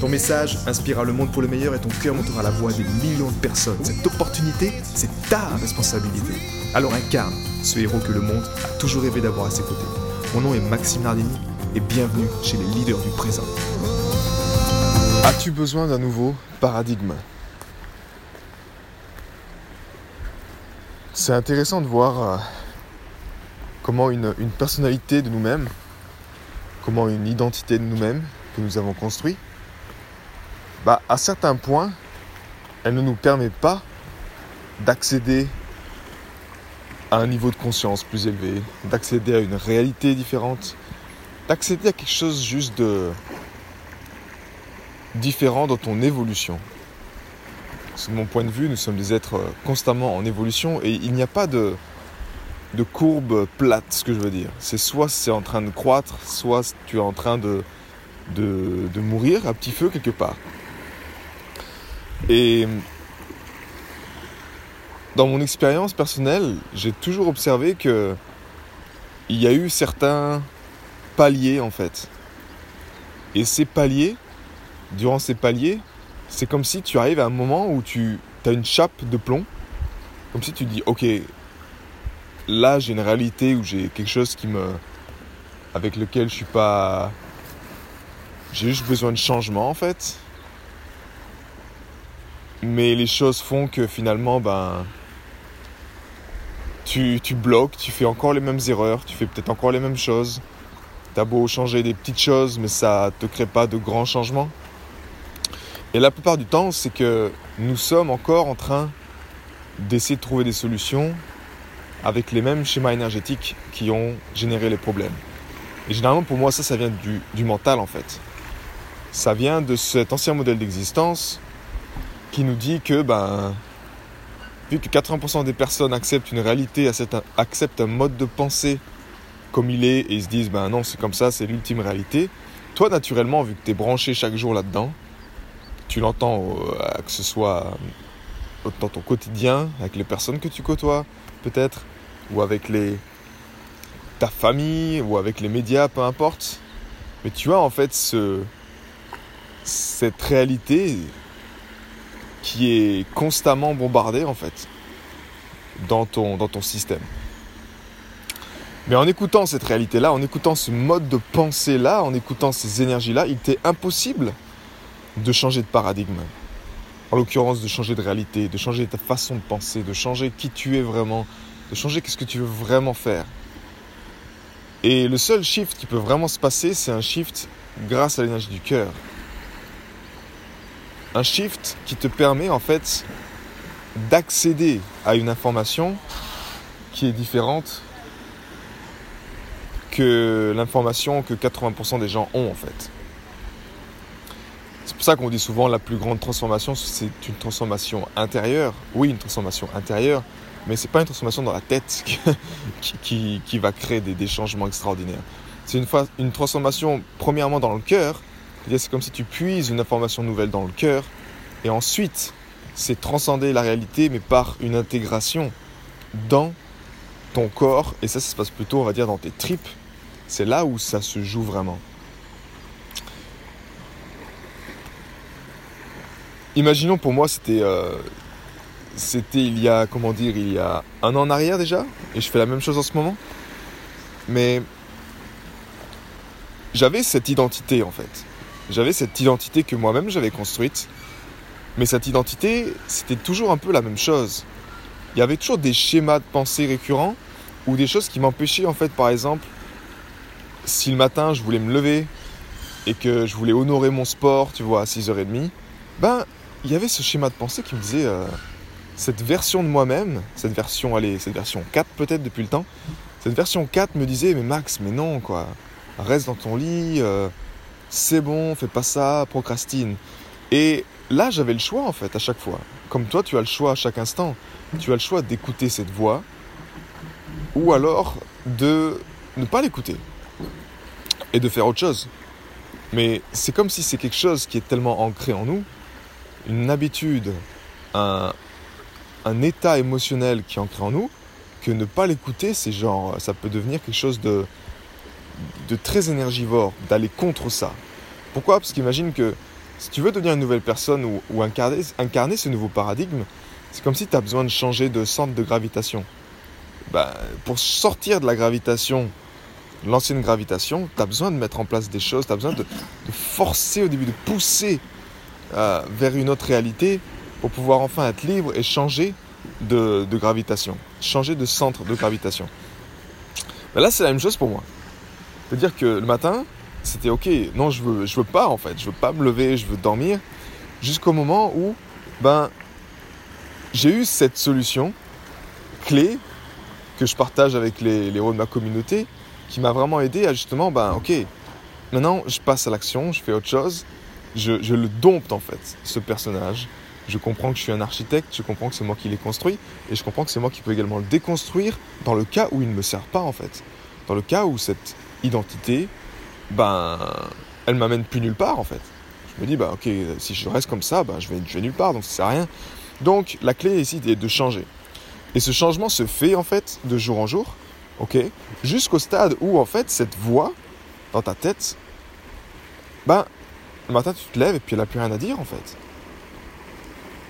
Ton message inspirera le monde pour le meilleur et ton cœur montera la voix des millions de personnes. Cette opportunité, c'est ta responsabilité. Alors incarne ce héros que le monde a toujours rêvé d'avoir à ses côtés. Mon nom est Maxime Nardini et bienvenue chez les leaders du présent. As-tu besoin d'un nouveau paradigme? C'est intéressant de voir euh, comment une, une personnalité de nous-mêmes, comment une identité de nous-mêmes que nous avons construit, bah, à certains points, elle ne nous permet pas d'accéder à un niveau de conscience plus élevé, d'accéder à une réalité différente, d'accéder à quelque chose juste de différent dans ton évolution. De mon point de vue, nous sommes des êtres constamment en évolution et il n'y a pas de, de courbe plate, ce que je veux dire. C'est soit c'est en train de croître, soit tu es en train de, de, de mourir à petit feu quelque part. Et dans mon expérience personnelle, j'ai toujours observé que il y a eu certains paliers en fait. Et ces paliers, durant ces paliers, c'est comme si tu arrives à un moment où tu as une chape de plomb. Comme si tu dis, ok, là j'ai une réalité où j'ai quelque chose qui me. avec lequel je suis pas. J'ai juste besoin de changement en fait. Mais les choses font que finalement, ben. Tu, tu bloques, tu fais encore les mêmes erreurs, tu fais peut-être encore les mêmes choses. T'as beau changer des petites choses, mais ça te crée pas de grands changements. Et la plupart du temps, c'est que nous sommes encore en train d'essayer de trouver des solutions avec les mêmes schémas énergétiques qui ont généré les problèmes. Et généralement, pour moi, ça, ça vient du, du mental en fait. Ça vient de cet ancien modèle d'existence qui nous dit que, ben, vu que 80% des personnes acceptent une réalité, acceptent un mode de pensée comme il est, et ils se disent, ben non, c'est comme ça, c'est l'ultime réalité, toi, naturellement, vu que tu es branché chaque jour là-dedans, tu l'entends, euh, que ce soit dans ton quotidien, avec les personnes que tu côtoies, peut-être, ou avec les, ta famille, ou avec les médias, peu importe. Mais tu as en fait ce, cette réalité qui est constamment bombardé en fait dans ton, système. Mais en écoutant cette réalité-là, en écoutant ce mode de pensée-là, en écoutant ces énergies-là, il t'est impossible de changer de paradigme. En l'occurrence, de changer de réalité, de changer ta façon de penser, de changer qui tu es vraiment, de changer qu'est-ce que tu veux vraiment faire. Et le seul shift qui peut vraiment se passer, c'est un shift grâce à l'énergie du cœur un shift qui te permet en fait d'accéder à une information qui est différente que l'information que 80% des gens ont en fait. C'est pour ça qu'on dit souvent la plus grande transformation, c'est une transformation intérieure. Oui, une transformation intérieure, mais c'est pas une transformation dans la tête qui, qui, va créer des, des, changements extraordinaires. C'est une, une transformation premièrement dans le cœur, c'est comme si tu puises une information nouvelle dans le cœur, et ensuite, c'est transcender la réalité, mais par une intégration dans ton corps, et ça, ça se passe plutôt, on va dire, dans tes tripes. C'est là où ça se joue vraiment. Imaginons pour moi, c'était, euh, c'était il y a, comment dire, il y a un an en arrière déjà, et je fais la même chose en ce moment. Mais j'avais cette identité en fait. J'avais cette identité que moi-même j'avais construite. Mais cette identité, c'était toujours un peu la même chose. Il y avait toujours des schémas de pensée récurrents ou des choses qui m'empêchaient en fait, par exemple, si le matin je voulais me lever et que je voulais honorer mon sport, tu vois, à 6h30, ben, il y avait ce schéma de pensée qui me disait, euh, cette version de moi-même, cette version, allez, cette version 4 peut-être depuis le temps, cette version 4 me disait, mais Max, mais non, quoi, reste dans ton lit, euh, c'est bon, fais pas ça, procrastine. Et là, j'avais le choix en fait à chaque fois. Comme toi, tu as le choix à chaque instant. Tu as le choix d'écouter cette voix ou alors de ne pas l'écouter et de faire autre chose. Mais c'est comme si c'est quelque chose qui est tellement ancré en nous, une habitude, un, état émotionnel qui est ancré en nous, que ne pas l'écouter, c'est genre, ça peut devenir quelque chose de, de très énergivore, d'aller contre ça. Pourquoi? Parce qu'imagine que si tu veux devenir une nouvelle personne ou, incarner, incarner, ce nouveau paradigme, c'est comme si tu as besoin de changer de centre de gravitation. Ben, pour sortir de la gravitation, l'ancienne gravitation, tu as besoin de mettre en place des choses, tu as besoin de, forcer au début, de pousser euh, vers une autre réalité pour pouvoir enfin être libre et changer de, gravitation, changer de centre de gravitation. Ben là, c'est la même chose pour moi. C'est-à-dire que le matin, c'était ok, non, je veux, je veux pas en fait, je veux pas me lever, je veux dormir, jusqu'au moment où, ben, j'ai eu cette solution clé que je partage avec les, héros de ma communauté, qui m'a vraiment aidé à justement, ben, ok, maintenant je passe à l'action, je fais autre chose, je, je le dompte en fait, ce personnage. Je comprends que je suis un architecte, je comprends que c'est moi qui l'ai construit, et je comprends que c'est moi qui peux également le déconstruire dans le cas où il ne me sert pas en fait. Dans le cas où cette identité, ben, elle m'amène plus nulle part en fait. Je me dis, bah ok, si je reste comme ça, ben, je, vais, vais nulle part, donc ça sert à rien. Donc la clé ici est de changer. Et ce changement se fait en fait de jour en jour, ok, jusqu'au stade où en fait cette voix dans ta tête, ben, le matin tu te lèves et puis elle n'a plus rien à dire en fait.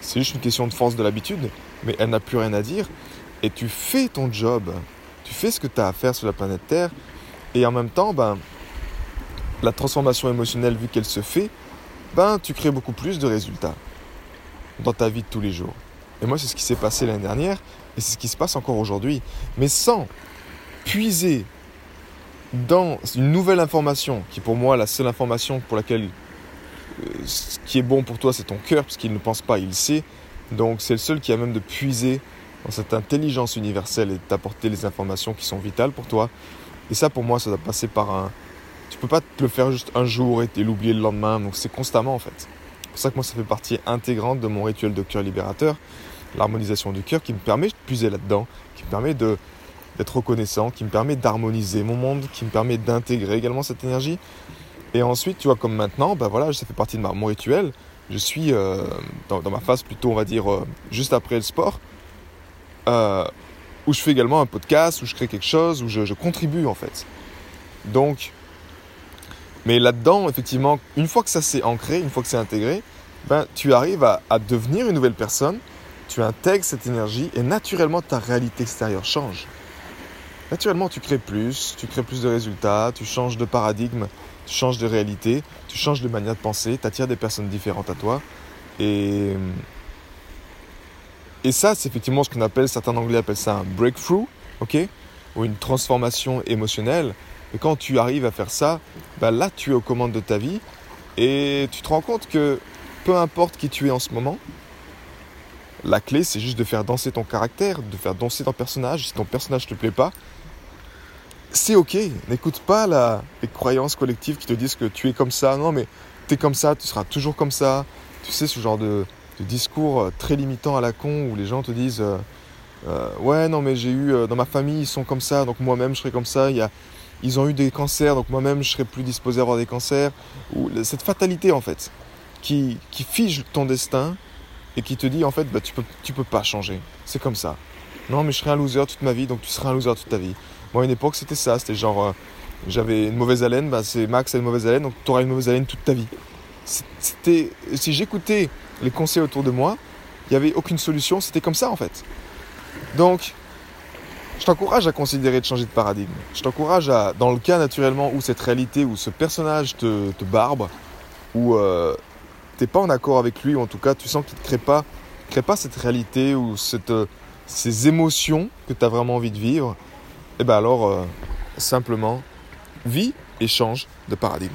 C'est juste une question de force de l'habitude, mais elle n'a plus rien à dire. Et tu fais ton job, tu fais ce que tu as à faire sur la planète Terre, et en même temps, ben, la transformation émotionnelle, vu qu'elle se fait, ben, tu crées beaucoup plus de résultats dans ta vie de tous les jours. Et moi, c'est ce qui s'est passé l'année dernière, et c'est ce qui se passe encore aujourd'hui. Mais sans puiser dans une nouvelle information, qui pour moi, la seule information pour laquelle euh, ce qui est bon pour toi, c'est ton cœur, parce qu'il ne pense pas, il sait. Donc c'est le seul qui a même de puiser dans cette intelligence universelle et t'apporter les informations qui sont vitales pour toi. Et ça, pour moi, ça doit passer par un, tu peux pas te le faire juste un jour et l'oublier le lendemain. Donc c'est constamment en fait. C'est pour ça que moi ça fait partie intégrante de mon rituel de cœur libérateur, l'harmonisation du cœur qui me permet de puiser là-dedans, qui me permet d'être reconnaissant, qui me permet d'harmoniser mon monde, qui me permet d'intégrer également cette énergie. Et ensuite, tu vois, comme maintenant, ben voilà, ça fait partie de mon rituel. Je suis euh, dans, ma phase plutôt, on va dire, euh, juste après le sport, euh, où je fais également un podcast, où je crée quelque chose, où je, contribue en fait. Donc, mais là-dedans, effectivement, une fois que ça s'est ancré, une fois que c'est intégré, ben, tu arrives à, devenir une nouvelle personne, tu intègres cette énergie et naturellement ta réalité extérieure change. Naturellement, tu crées plus, tu crées plus de résultats, tu changes de paradigme, tu changes de réalité, tu changes de manière de penser, tu attires des personnes différentes à toi. Et, et ça, c'est effectivement ce qu'on appelle, certains anglais appellent ça un breakthrough, ok Ou une transformation émotionnelle. Et quand tu arrives à faire ça, bah là tu es aux commandes de ta vie et tu te rends compte que peu importe qui tu es en ce moment, la clé c'est juste de faire danser ton caractère, de faire danser ton personnage. Si ton personnage ne te plaît pas, c'est ok. N'écoute pas la, les croyances collectives qui te disent que tu es comme ça. Non, mais tu es comme ça, tu seras toujours comme ça. Tu sais, ce genre de, discours euh, très limitant à la con où les gens te disent euh, euh, Ouais, non, mais j'ai eu dans ma famille, ils sont comme ça, donc moi-même je serai comme ça. Ils ont eu des cancers, donc moi-même je serais plus disposé à avoir des cancers. Ou cette fatalité en fait, qui, qui fige ton destin et qui te dit en fait bah, tu peux, tu peux pas changer. C'est comme ça. Non mais je serai un loser toute ma vie, donc tu seras un loser toute ta vie. Moi à une époque c'était ça, c'était genre j'avais une mauvaise haleine, bah, c'est Max a une mauvaise haleine, donc tu auras une mauvaise haleine toute ta vie. C'était, si j'écoutais les conseils autour de moi, il n'y avait aucune solution, c'était comme ça en fait. Donc je t'encourage à considérer de changer de paradigme. Je t'encourage à, dans le cas naturellement où cette réalité, où ce personnage te, barbe, où euh, tu n'es pas en accord avec lui, ou en tout cas tu sens qu'il ne crée pas, crée pas cette réalité ou cette, euh, ces émotions que tu as vraiment envie de vivre, et eh bien alors euh, simplement vis et change de paradigme.